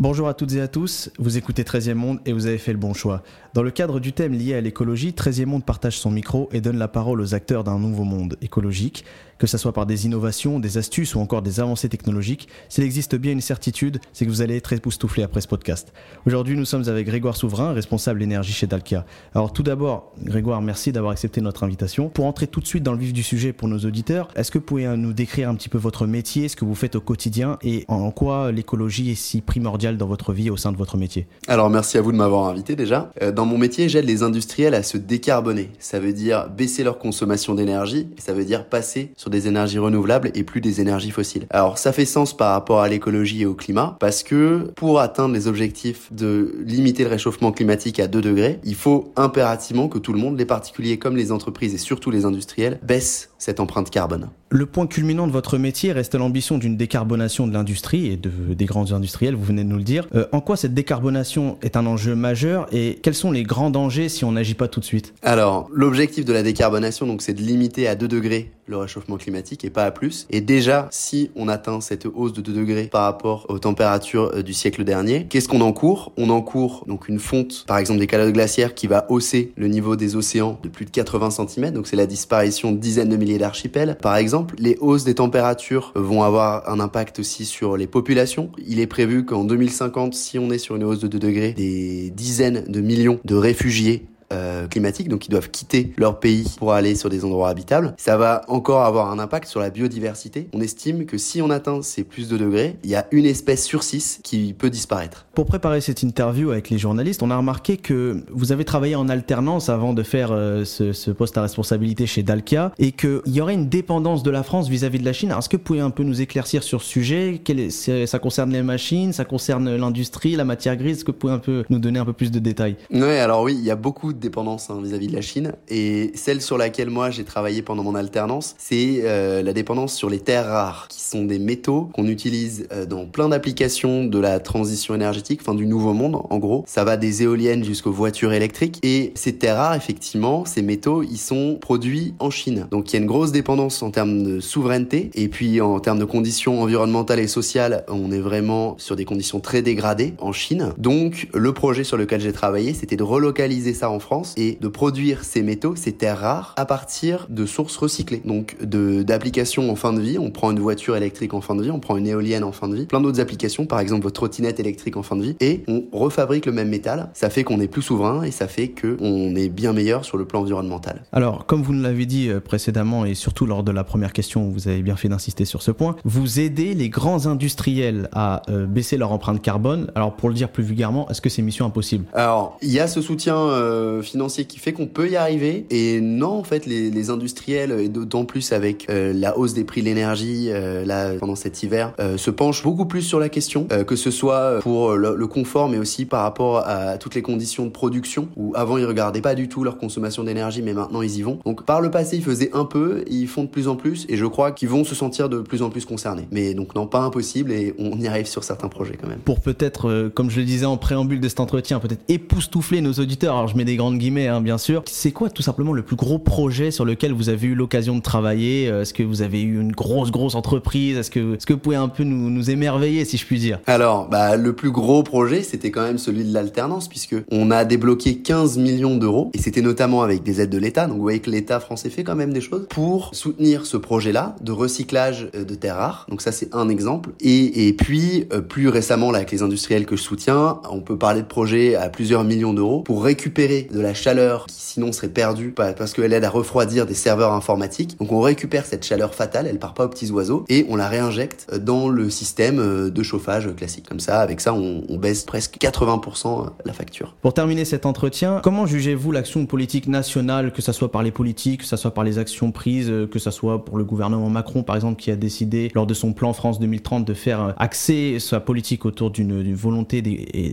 Bonjour à toutes et à tous, vous écoutez 13e Monde et vous avez fait le bon choix. Dans le cadre du thème lié à l'écologie, 13e Monde partage son micro et donne la parole aux acteurs d'un nouveau monde écologique, que ce soit par des innovations, des astuces ou encore des avancées technologiques. S'il existe bien une certitude, c'est que vous allez être époustouflé après ce podcast. Aujourd'hui, nous sommes avec Grégoire Souverain, responsable énergie chez Dalkia. Alors tout d'abord, Grégoire, merci d'avoir accepté notre invitation. Pour entrer tout de suite dans le vif du sujet pour nos auditeurs, est-ce que vous pouvez nous décrire un petit peu votre métier, ce que vous faites au quotidien et en quoi l'écologie est si primordiale dans votre vie au sein de votre métier Alors merci à vous de m'avoir invité déjà. Euh, dans mon métier, j'aide les industriels à se décarboner. Ça veut dire baisser leur consommation d'énergie ça veut dire passer sur des énergies renouvelables et plus des énergies fossiles. Alors ça fait sens par rapport à l'écologie et au climat parce que pour atteindre les objectifs de limiter le réchauffement climatique à 2 degrés, il faut impérativement que tout le monde, les particuliers comme les entreprises et surtout les industriels, baissent cette empreinte carbone. Le point culminant de votre métier reste l'ambition d'une décarbonation de l'industrie et de, des grands industriels, vous venez de nous le dire. Euh, en quoi cette décarbonation est un enjeu majeur et quels sont les grands dangers si on n'agit pas tout de suite? Alors, l'objectif de la décarbonation, donc, c'est de limiter à 2 degrés le réchauffement climatique et pas à plus. Et déjà, si on atteint cette hausse de 2 degrés par rapport aux températures euh, du siècle dernier, qu'est-ce qu'on encourt? On encourt donc une fonte, par exemple des calottes glaciaires, qui va hausser le niveau des océans de plus de 80 cm. Donc c'est la disparition de dizaines de milliers d'archipels. Par exemple, les hausses des températures vont avoir un impact aussi sur les populations. Il est prévu qu'en 2050, si on est sur une hausse de 2 degrés, des dizaines de millions de réfugiés euh, climatiques, donc ils doivent quitter leur pays pour aller sur des endroits habitables. Ça va encore avoir un impact sur la biodiversité. On estime que si on atteint ces plus de degrés, il y a une espèce sur six qui peut disparaître. Pour préparer cette interview avec les journalistes, on a remarqué que vous avez travaillé en alternance avant de faire euh, ce, ce, poste à responsabilité chez Dalkia et qu'il y aurait une dépendance de la France vis-à-vis -vis de la Chine. Est-ce que vous pouvez un peu nous éclaircir sur ce sujet? Est, Ça concerne les machines, ça concerne l'industrie, la matière grise? Est-ce que vous pouvez un peu nous donner un peu plus de détails? Ouais, alors oui, il y a beaucoup dépendance hein, vis-à-vis de la Chine. Et celle sur laquelle moi j'ai travaillé pendant mon alternance, c'est euh, la dépendance sur les terres rares, qui sont des métaux qu'on utilise euh, dans plein d'applications de la transition énergétique, enfin du nouveau monde en gros. Ça va des éoliennes jusqu'aux voitures électriques. Et ces terres rares, effectivement, ces métaux, ils sont produits en Chine. Donc il y a une grosse dépendance en termes de souveraineté. Et puis en termes de conditions environnementales et sociales, on est vraiment sur des conditions très dégradées en Chine. Donc le projet sur lequel j'ai travaillé, c'était de relocaliser ça en France et de produire ces métaux, ces terres rares, à partir de sources recyclées. Donc d'applications en fin de vie. On prend une voiture électrique en fin de vie, on prend une éolienne en fin de vie, plein d'autres applications, par exemple votre trottinette électrique en fin de vie, et on refabrique le même métal. Ça fait qu'on est plus souverain et ça fait qu'on est bien meilleur sur le plan environnemental. Alors, comme vous nous l'avez dit euh, précédemment et surtout lors de la première question, vous avez bien fait d'insister sur ce point, vous aidez les grands industriels à euh, baisser leur empreinte carbone. Alors, pour le dire plus vulgairement, est-ce que c'est mission impossible? Alors, il y a ce soutien euh, financier qui fait qu'on peut y arriver. Et non, en fait, les, les industriels, et d'autant plus avec euh, la hausse des prix de l'énergie euh, là pendant cet hiver, euh, se penchent beaucoup plus sur la question, que ce soit pour le, le, confort, mais aussi par rapport à toutes les conditions de production. Où avant ils regardaient pas du tout leur consommation d'énergie, mais maintenant ils y vont. Donc par le passé ils faisaient un peu, ils font de plus en plus, et je crois qu'ils vont se sentir de plus en plus concernés. Mais donc non, pas impossible, et on y arrive sur certains projets quand même. Pour peut-être, comme je le disais en préambule de cet entretien, peut-être époustoufler nos auditeurs. Alors je mets des guillemets, hein, bien sûr. C'est quoi tout simplement le plus gros projet sur lequel vous avez eu l'occasion de travailler? Est-ce que vous avez eu une grosse grosse entreprise? Est-ce que, est-ce que vous pouvez un peu nous, nous émerveiller si je puis dire? Alors, bah, le plus gros projet, c'était quand même celui de l'alternance, puisque on a débloqué 15 millions d'euros, et c'était notamment avec des aides de l'État. Donc vous voyez que l'État français fait quand même des choses pour soutenir ce projet-là de recyclage de terres rares. Donc ça, c'est un exemple. Et, puis, euh, plus récemment, là, avec les industriels que je soutiens, on peut parler de projets à plusieurs millions d'euros pour récupérer la chaleur qui sinon serait perdue parce qu'elle aide à refroidir des serveurs informatiques. Donc on récupère cette chaleur fatale, elle part pas aux petits oiseaux, et on la réinjecte dans le système de chauffage classique. Comme ça, avec ça, on, baisse presque 80% la facture. Pour terminer cet entretien, comment jugez-vous l'action politique nationale, que ce soit par les politiques, que ce soit par les actions prises, que ce soit pour le gouvernement Macron, par exemple, qui a décidé lors de son plan France 2030 de faire axer sa politique autour d'une volonté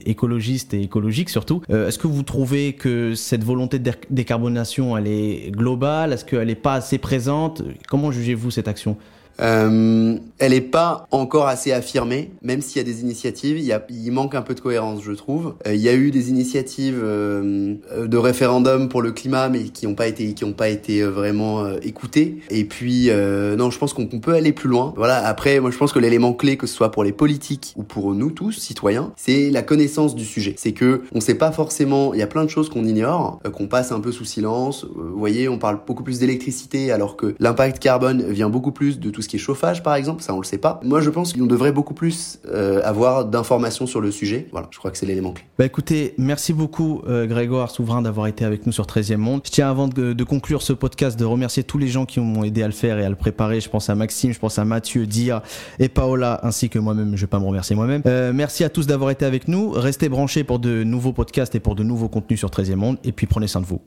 écologiste et écologique surtout. Euh, Est-ce que vous trouvez que cette volonté de décarbonation, elle est globale? Est-ce qu'elle n'est pas assez présente? Comment jugez-vous cette action? Euh, elle est pas encore assez affirmée, même s'il y a des initiatives, il, y a, il manque un peu de cohérence, je trouve. Euh, il y a eu des initiatives euh, de référendum pour le climat, mais qui n'ont pas été, qui ont pas été vraiment écoutées. Et puis, non, je pense qu'on peut aller plus loin. Voilà. Après, moi, je pense que l'élément clé, que ce soit pour les politiques ou pour nous tous, citoyens, c'est la connaissance du sujet. C'est que on sait pas forcément. Il y a plein de choses qu'on ignore, qu'on passe un peu sous silence. Vous voyez, on parle beaucoup plus d'électricité, alors que l'impact carbone vient beaucoup plus de tout ce qui est chauffage, par exemple. Ça, on le sait pas. Moi, je pense qu'on devrait beaucoup plus euh, avoir d'informations sur le sujet. Voilà, je crois que c'est l'élément clé. Bah écoutez, merci beaucoup euh, Grégoire Souverain d'avoir été avec nous sur 13e Monde. Je tiens avant de, conclure ce podcast de remercier tous les gens qui m'ont aidé à le faire et à le préparer. Je pense à Maxime, je pense à Mathieu, Dia et Paola, ainsi que moi-même. Je vais pas me remercier moi-même. Euh, merci à tous d'avoir été avec nous. Restez branchés pour de nouveaux podcasts et pour de nouveaux contenus sur 13e Monde. Et puis prenez soin de vous.